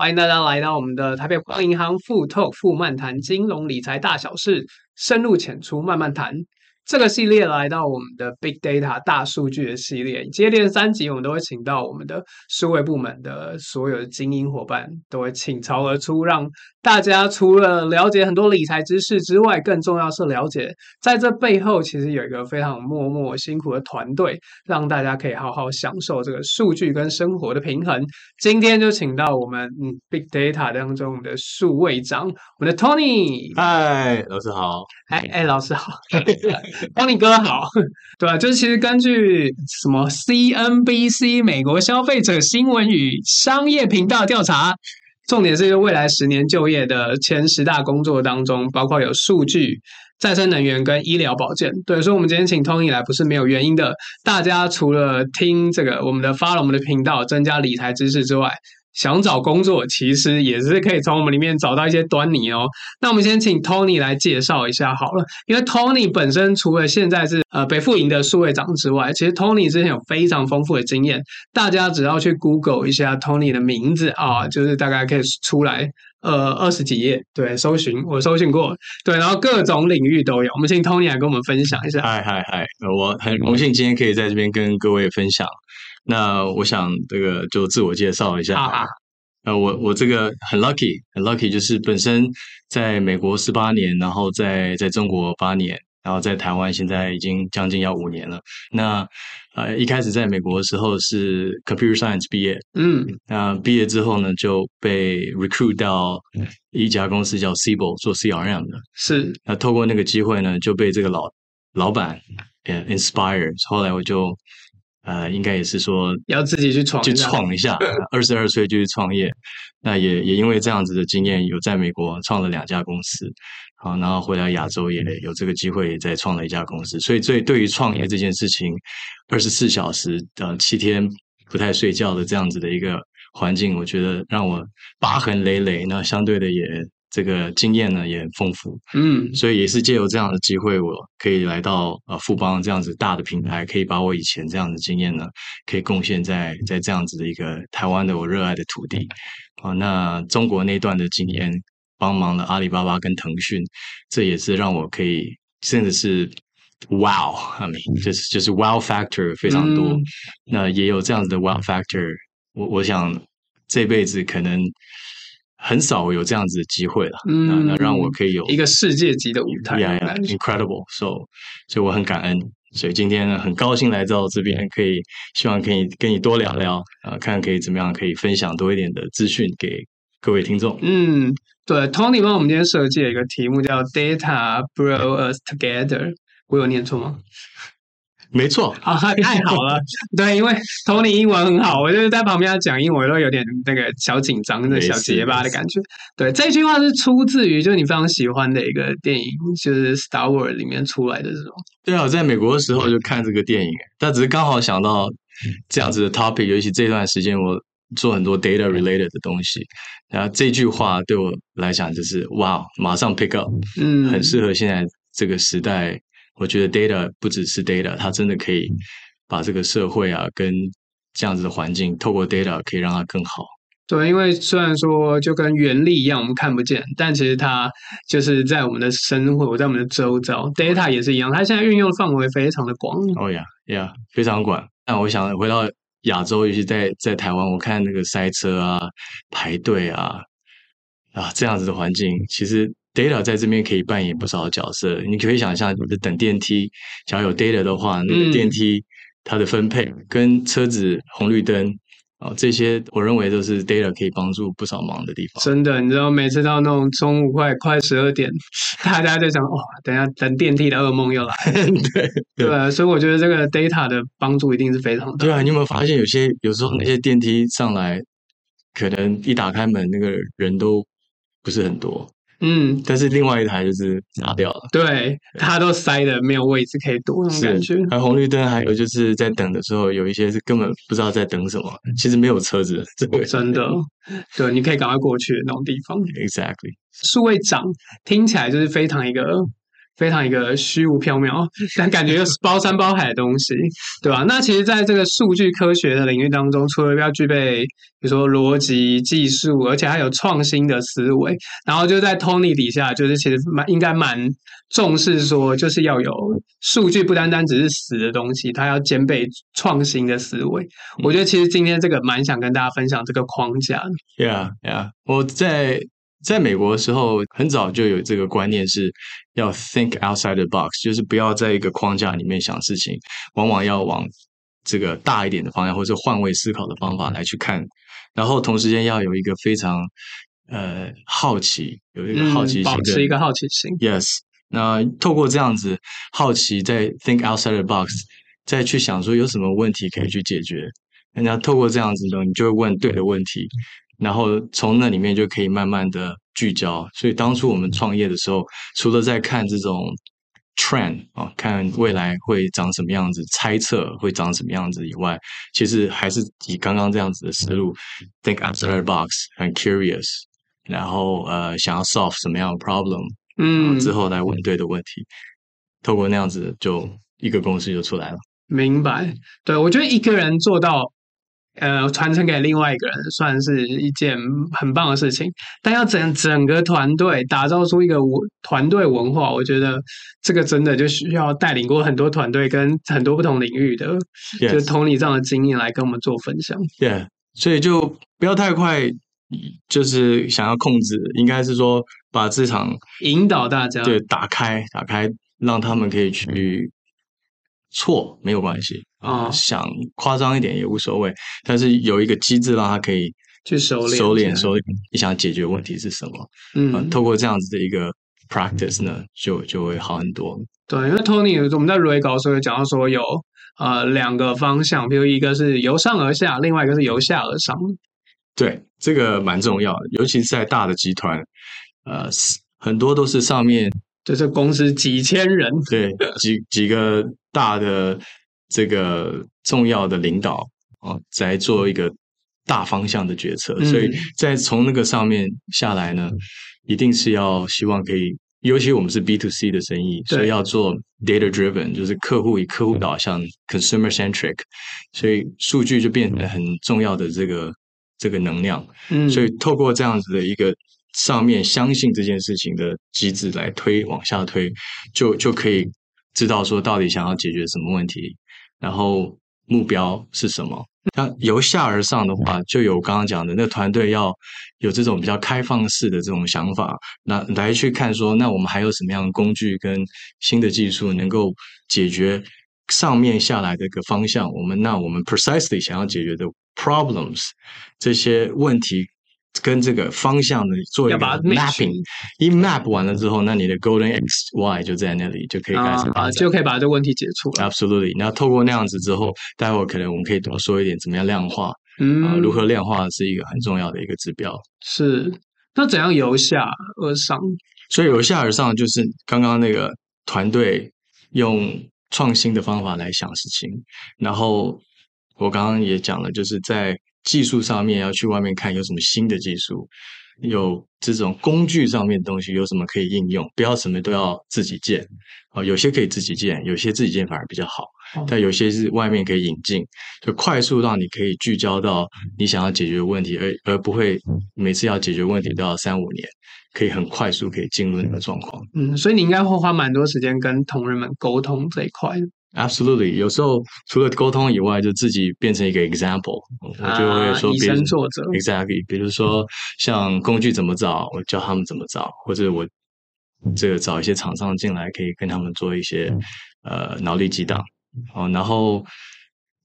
欢迎大家来到我们的台北光银行富 Talk 富漫谈金融理财大小事，深入浅出慢慢谈。这个系列来到我们的 Big Data 大数据的系列，接连三集我们都会请到我们的数位部门的所有的精英伙伴，都会倾巢而出，让大家除了了解很多理财知识之外，更重要是了解在这背后其实有一个非常默默辛苦的团队，让大家可以好好享受这个数据跟生活的平衡。今天就请到我们嗯 Big Data 当中的数位长，我们的 Tony。嗨，老师好。哎哎，老师好。帮你哥好，对啊，就是其实根据什么 CNBC 美国消费者新闻与商业频道调查，重点是未来十年就业的前十大工作当中，包括有数据、再生能源跟医疗保健。对，所以我们今天请 Tony 来不是没有原因的。大家除了听这个我们的 follow 我们的频道，增加理财知识之外，想找工作，其实也是可以从我们里面找到一些端倪哦。那我们先请 Tony 来介绍一下好了，因为 Tony 本身除了现在是呃北富营的数位长之外，其实 Tony 之前有非常丰富的经验。大家只要去 Google 一下 Tony 的名字啊，就是大概可以出来呃二十几页，对，搜寻我搜寻过，对，然后各种领域都有。我们请 Tony 来跟我们分享一下。嗨嗨嗨，我很荣幸今天可以在这边跟各位分享。那我想这个就自我介绍一下。啊，呃，我我这个很 lucky，很 lucky，就是本身在美国十八年，然后在在中国八年，然后在台湾现在已经将近要五年了。那呃一开始在美国的时候是 computer science 毕业，嗯，那毕业之后呢就被 recruit 到一家公司叫 Siebel 做 CRM 的，是。那透过那个机会呢就被这个老老板呃 inspire，后来我就。呃，应该也是说要自己去闯，去闯一下。二十二岁就去创业，那也也因为这样子的经验，有在美国创了两家公司，好，然后回来亚洲也有这个机会，再创了一家公司。所以，对对于创业这件事情，二十四小时呃七天不太睡觉的这样子的一个环境，我觉得让我疤痕累累。那相对的也。这个经验呢也很丰富，嗯，所以也是借由这样的机会，我可以来到呃富邦这样子大的平台，可以把我以前这样的经验呢，可以贡献在在这样子的一个台湾的我热爱的土地啊。那中国那段的经验，帮忙了阿里巴巴跟腾讯，这也是让我可以甚至是 wow，I mean 就是就是 wow factor 非常多。嗯、那也有这样子的 wow factor，我我想这辈子可能。很少有这样子的机会了，嗯，那那让我可以有一个世界级的舞台，yeah, yeah, incredible，so，所以我很感恩，所以今天呢很高兴来到这边，可以希望可以跟你多聊聊，啊、呃，看看可以怎么样可以分享多一点的资讯给各位听众。嗯，对，Tony 帮我们今天设计了一个题目叫 Data Brought Us Together，我有念错吗？没错，啊，太好了，对，因为 Tony 英文很好，我就是 在旁边要讲英文我都有点那个小紧张、那小结巴的感觉。对，这句话是出自于就是你非常喜欢的一个电影，就是《Star Wars》里面出来的这种。对啊，我在美国的时候就看这个电影，但只是刚好想到这样子的 topic，尤其这段时间我做很多 data related 的东西，然后这句话对我来讲就是哇，马上 pick up，嗯，很适合现在这个时代。我觉得 data 不只是 data，它真的可以把这个社会啊，跟这样子的环境，透过 data 可以让它更好。对，因为虽然说就跟原力一样，我们看不见，但其实它就是在我们的生活，在我们的周遭，data 也是一样，它现在运用范围非常的广。哦呀呀，非常广。那我想回到亚洲，尤其在在台湾，我看那个塞车啊、排队啊啊这样子的环境，其实。Data 在这边可以扮演不少的角色，你可以想象，你等电梯，假如有 data 的话，那个电梯它的分配跟车子红绿灯啊，这些我认为都是 data 可以帮助不少忙的地方。真的，你知道每次到那种中午快快十二点，大家就想哇，等下等电梯的噩梦又来。对对啊，所以我觉得这个 data 的帮助一定是非常大。对啊，你有没有发现有些有时候那些电梯上来，可能一打开门，那个人都不是很多。嗯，但是另外一台就是拿掉了，对，它都塞的没有位置可以躲，那种感觉。而红绿灯还有就是在等的时候，有一些是根本不知道在等什么，其实没有车子，真的，对，你可以赶快过去的那种地方。Exactly，数位长听起来就是非常一个非常一个虚无缥缈，但 感觉又是包山包海的东西，对吧？那其实，在这个数据科学的领域当中，除了要具备，比如说逻辑、技术，而且还有创新的思维，然后就在 Tony 底下，就是其实蛮应该蛮重视说，就是要有数据，不单单只是死的东西，它要兼备创新的思维。我觉得其实今天这个蛮想跟大家分享这个框架。Yeah, yeah，我在。在美国的时候，很早就有这个观念，是要 think outside the box，就是不要在一个框架里面想事情，往往要往这个大一点的方向，或者换位思考的方法来去看。然后同时间要有一个非常呃好奇，有一个好奇心，保持一个好奇心。Yes，那透过这样子好奇，在 think outside the box，再去想说有什么问题可以去解决。人家透过这样子呢，你就会问对的问题。然后从那里面就可以慢慢的聚焦，所以当初我们创业的时候，除了在看这种 trend 啊，看未来会长什么样子，猜测会长什么样子以外，其实还是以刚刚这样子的思路，think outside the box，很 curious，然后呃想要 solve 什么样的 problem，嗯，之后来问对的问题，透过那样子就一个公司就出来了。明白，对，我觉得一个人做到。呃，传承给另外一个人，算是一件很棒的事情。但要整整个团队打造出一个文团队文化，我觉得这个真的就需要带领过很多团队跟很多不同领域的.就 Tony 这样的经验来跟我们做分享。对，yeah. 所以就不要太快，就是想要控制，应该是说把这场引导大家，对，打开，打开，让他们可以去。错没有关系啊，呃 oh. 想夸张一点也无所谓，但是有一个机制让他可以去熟练熟练熟练。你想解决问题是什么？嗯、呃，透过这样子的一个 practice 呢，就就会好很多。对，因为 Tony 我们在 Re 稿的时候有讲到说有呃两个方向，比如一个是由上而下，另外一个是由下而上。对，这个蛮重要的，尤其是在大的集团，呃，很多都是上面。就是公司几千人，对，几几个大的这个重要的领导啊，在做一个大方向的决策，嗯、所以在从那个上面下来呢，一定是要希望可以，尤其我们是 B to C 的生意，所以要做 data driven，就是客户以客户导向 consumer centric，所以数据就变得很重要的这个这个能量，嗯，所以透过这样子的一个。上面相信这件事情的机制来推往下推，就就可以知道说到底想要解决什么问题，然后目标是什么。那由下而上的话，就有刚刚讲的那团队要有这种比较开放式的这种想法，那来去看说，那我们还有什么样的工具跟新的技术能够解决上面下来的一个方向？我们那我们 precisely 想要解决的 problems 这些问题。跟这个方向呢做一个 mapping，一 map 完了之后，那你的 golden x y 就在那里，就可以开始啊，就可以把这个问题解出来。Absolutely，那透过那样子之后，待会儿可能我们可以多说一点，怎么样量化？嗯、呃，如何量化是一个很重要的一个指标。是，那怎样由下而上？所以由下而上就是刚刚那个团队用创新的方法来想事情，然后我刚刚也讲了，就是在。技术上面要去外面看有什么新的技术，有这种工具上面的东西有什么可以应用，不要什么都要自己建。啊。有些可以自己建，有些自己建反而比较好，但有些是外面可以引进，就快速让你可以聚焦到你想要解决的问题，而而不会每次要解决问题都要三五年，可以很快速可以进入那个状况。嗯，所以你应该会花蛮多时间跟同仁们沟通这一块。Absolutely，有时候除了沟通以外，就自己变成一个 example，我就会说别人作者 exactly，比如说像工具怎么找，我教他们怎么找，或者我这个找一些厂商进来，可以跟他们做一些呃脑力激荡。哦，然后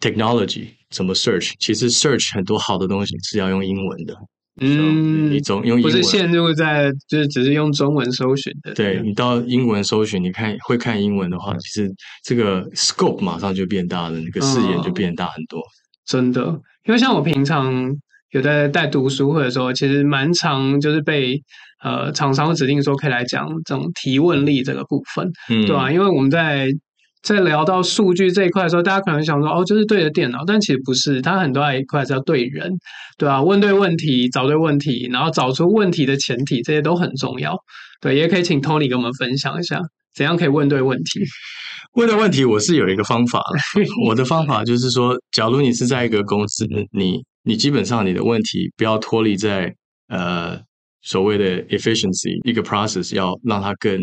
technology 怎么 search，其实 search 很多好的东西是要用英文的。嗯，你总用不是陷入在就是只是用中文搜寻的。对，你到英文搜寻，你看会看英文的话，其实这个 scope 马上就变大了，那个视野就变大很多。真的，因为像我平常有在带读书会的时候，其实蛮常就是被呃厂商指定说可以来讲这种提问力这个部分，嗯，对吧？因为我们在。在聊到数据这一块的时候，大家可能想说，哦，就是对着电脑，但其实不是，它很多一块是要对人，对吧？问对问题，找对问题，然后找出问题的前提，这些都很重要。对，也可以请 Tony 跟我们分享一下。怎样可以问对问题？问的问题，我是有一个方法的。我的方法就是说，假如你是在一个公司，你你基本上你的问题不要脱离在呃所谓的 efficiency 一个 process，要让它更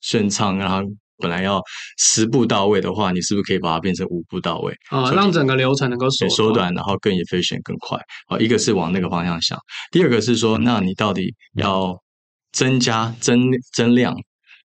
顺畅，让它本来要十步到位的话，你是不是可以把它变成五步到位？啊、哦，让整个流程能够缩缩短，然后更 efficient 更快。啊，一个是往那个方向想，第二个是说，那你到底要增加增增量？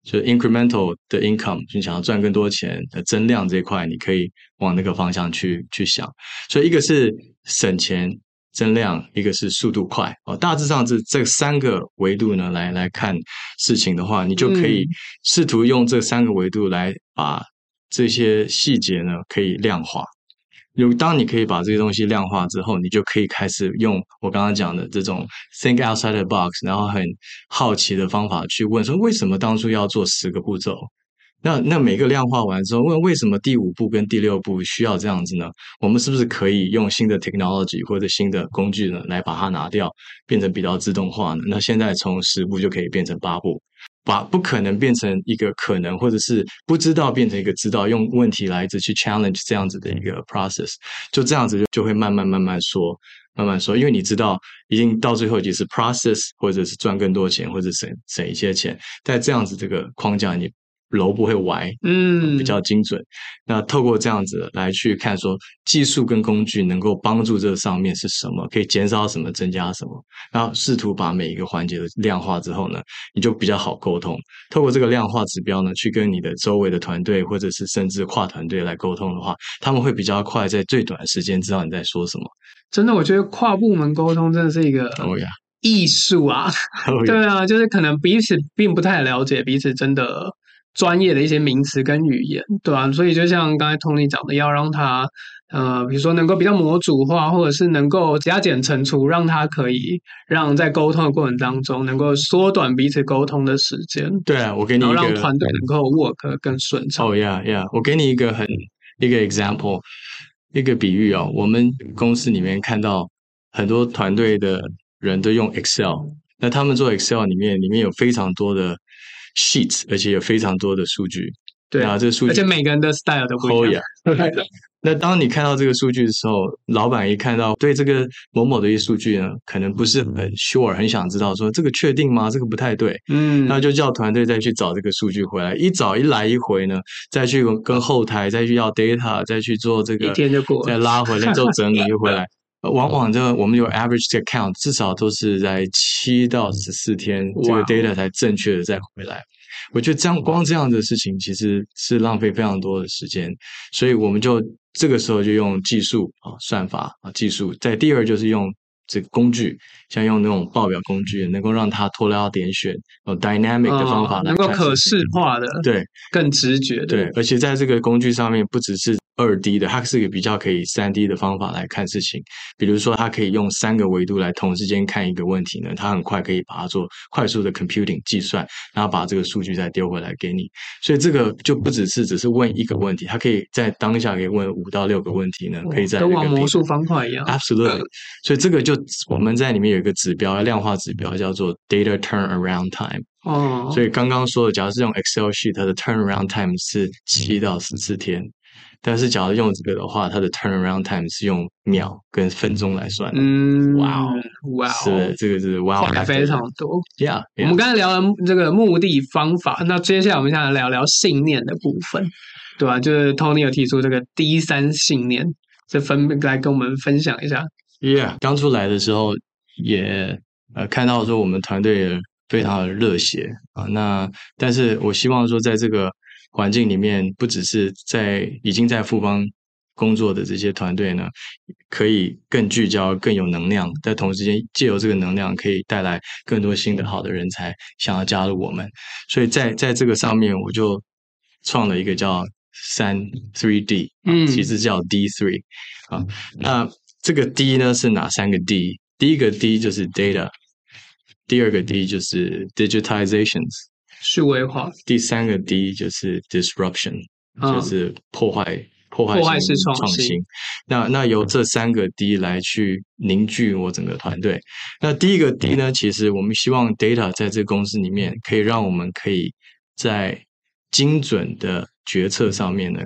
就 incremental 的 income，你想要赚更多钱的增量这一块，你可以往那个方向去去想。所以一个是省钱增量，一个是速度快哦。大致上这这三个维度呢，来来看事情的话，你就可以试图用这三个维度来把这些细节呢可以量化。有当你可以把这些东西量化之后，你就可以开始用我刚刚讲的这种 think outside the box，然后很好奇的方法去问说，为什么当初要做十个步骤？那那每个量化完之后，问为什么第五步跟第六步需要这样子呢？我们是不是可以用新的 technology 或者新的工具呢，来把它拿掉，变成比较自动化呢？那现在从十步就可以变成八步。把不可能变成一个可能，或者是不知道变成一个知道，用问题来一直去 challenge 这样子的一个 process，就这样子就就会慢慢慢慢说，慢慢说，因为你知道，已经到最后就是 process，或者是赚更多钱，或者省省一些钱，在这样子这个框架你。楼不会歪，嗯，比较精准。嗯、那透过这样子来去看，说技术跟工具能够帮助这上面是什么，可以减少什么，增加什么，然后试图把每一个环节的量化之后呢，你就比较好沟通。透过这个量化指标呢，去跟你的周围的团队或者是甚至跨团队来沟通的话，他们会比较快，在最短的时间知道你在说什么。真的，我觉得跨部门沟通真的是一个艺术啊。Oh. 对啊，就是可能彼此并不太了解彼此，真的。专业的一些名词跟语言，对吧？所以就像刚才 Tony 讲的，要让他呃，比如说能够比较模组化，或者是能够加减乘除，让他可以让在沟通的过程当中能够缩短彼此沟通的时间。对啊，我给你一个让团队能够 work 更顺畅。哦呀呀，我给你一个很一个 example，一个比喻哦。我们公司里面看到很多团队的人都用 Excel，那他们做 Excel 里面里面有非常多的。Sheets，而且有非常多的数据，对啊，这个数据，而且每个人的 style 都不一样。那当你看到这个数据的时候，老板一看到对这个某某的一些数据呢，可能不是很 sure，很想知道说这个确定吗？这个不太对，嗯，那就叫团队再去找这个数据回来，一找一来一回呢，再去跟后台再去要 data，再去做这个，一天就过了，再拉回来做整理就回 来。往往这我们有 average account，至少都是在七到十四天，这个 data 才正确的再回来。我觉得这样光这样的事情其实是浪费非常多的时间，所以我们就这个时候就用技术啊算法啊技术。在第二就是用这个工具，像用那种报表工具，能够让它脱掉点选，有 dynamic 的方法来，能够可视化的，对，更直觉的，对，而且在这个工具上面不只是。二 D 的，它是一个比较可以三 D 的方法来看事情。比如说，它可以用三个维度来同时间看一个问题呢，它很快可以把它做快速的 computing 计算，然后把这个数据再丢回来给你。所以这个就不只是只是问一个问题，它可以在当下可以问五到六个问题呢，可以在跟魔术方块一样。Absolutely。所以这个就我们在里面有一个指标，量化指标叫做 data turnaround time。哦。所以刚刚说的，假如是用 Excel sheet，它的 turnaround time 是七到十四天。但是，假如用这个的话，它的 turnaround time 是用秒跟分钟来算的。嗯，哇哦，哇哦，是这个是哇哦，非常多。Yeah, yeah. 我们刚才聊了这个目的方法，那接下来我们现在聊聊信念的部分，对吧？就是 Tony 有提出这个 D 三信念，这分来跟我们分享一下。Yeah，刚出来的时候也呃看到说我们团队也非常的热血啊，那但是我希望说在这个。环境里面，不只是在已经在富邦工作的这些团队呢，可以更聚焦、更有能量，在同时间借由这个能量，可以带来更多新的好的人才想要加入我们。所以在在这个上面，我就创了一个叫三 three D，嗯，其实叫 D three 啊。那这个 D 呢是哪三个 D？第一个 D 就是 data，第二个 D 就是 digitizations。数位化，第三个 D 就是 disruption，嗯，就是破坏、破坏性创新。那那由这三个 D 来去凝聚我整个团队。那第一个 D 呢，其实我们希望 data 在这个公司里面可以让我们可以在精准的决策上面呢，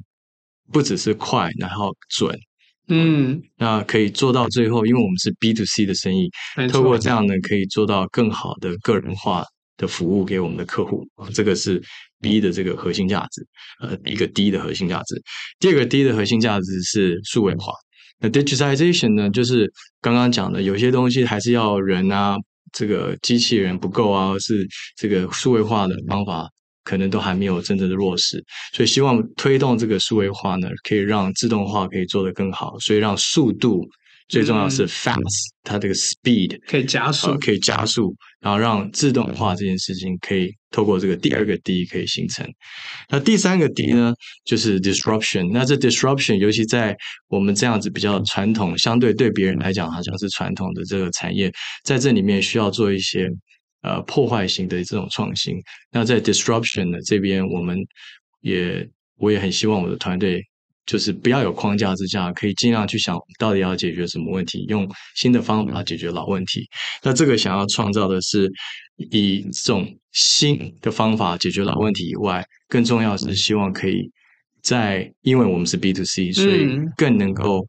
不只是快，然后准，嗯，那可以做到最后，因为我们是 B to C 的生意，透过这样呢，可以做到更好的个人化的服务给我们的客户，这个是 B 的这个核心价值，呃，一个 D 的核心价值。第二个 D 的核心价值是数位化。那 digitization 呢，就是刚刚讲的，有些东西还是要人啊，这个机器人不够啊，是这个数位化的方法可能都还没有真正的落实，所以希望推动这个数位化呢，可以让自动化可以做得更好，所以让速度。最重要是 fast，它这个 speed 可以加速，呃，可以加速，然后让自动化这件事情可以透过这个第二个 D 可以形成。那第三个 D 呢，就是 disruption。那这 disruption 尤其在我们这样子比较传统，相对对别人来讲好像是传统的这个产业，在这里面需要做一些呃破坏性的这种创新。那在 disruption 的这边，我们也我也很希望我的团队。就是不要有框架之下，可以尽量去想到底要解决什么问题，用新的方法解决老问题。那这个想要创造的是以这种新的方法解决老问题以外，更重要是希望可以在，因为我们是 B to C，所以更能够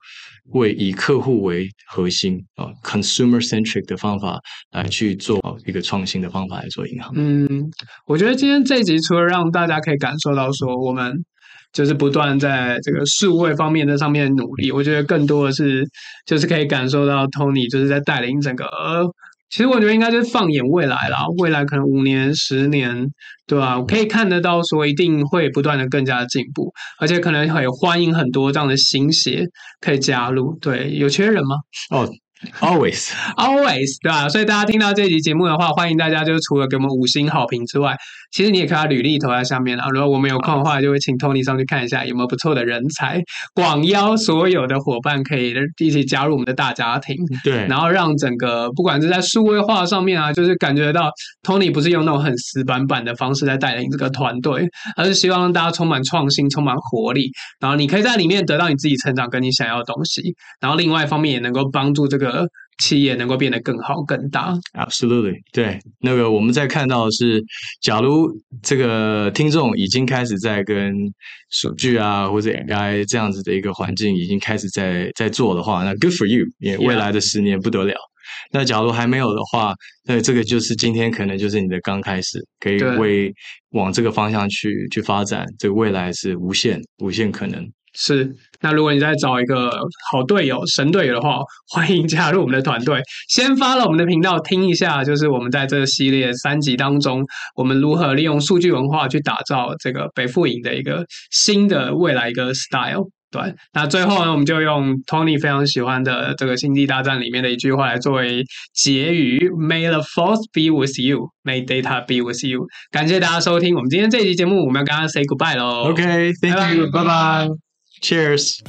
为以客户为核心啊，consumer centric 的方法来去做一个创新的方法来做银行。嗯，我觉得今天这一集除了让大家可以感受到说我们。就是不断在这个数位方面的上面努力，我觉得更多的是就是可以感受到 Tony 就是在带领整个，呃，其实我觉得应该就是放眼未来啦，未来可能五年、十年，对吧？我可以看得到说一定会不断的更加的进步，而且可能会欢迎很多这样的新血可以加入。对，有缺人吗？哦。Always, always，对吧？所以大家听到这集节目的话，欢迎大家就是除了给我们五星好评之外，其实你也可以把履历投在下面啊。如果我们有空的话，就会请 Tony 上去看一下有没有不错的人才，广邀所有的伙伴可以一起加入我们的大家庭。对，然后让整个不管是在数位化上面啊，就是感觉到 Tony 不是用那种很死板板的方式在带领这个团队，而是希望让大家充满创新、充满活力，然后你可以在里面得到你自己成长跟你想要的东西，然后另外一方面也能够帮助这个。企业能够变得更好、更大。Absolutely，对。那个我们在看到的是，假如这个听众已经开始在跟数据啊或者 AI 这样子的一个环境已经开始在在做的话，那 Good for you，也未来的十年不得了。那假如还没有的话，那这个就是今天可能就是你的刚开始，可以为往这个方向去去发展，这个未来是无限、无限可能。是，那如果你在找一个好队友、神队友的话，欢迎加入我们的团队。先发了我们的频道，听一下，就是我们在这个系列三集当中，我们如何利用数据文化去打造这个北富营的一个新的未来一个 style。对，那最后呢，我们就用 Tony 非常喜欢的这个《星际大战》里面的一句话来作为结语：May the Force be with you, May data be with you。感谢大家收听我们今天这一集节目，我们要跟大家 say goodbye 喽。OK，Thank you，拜拜。Cheers.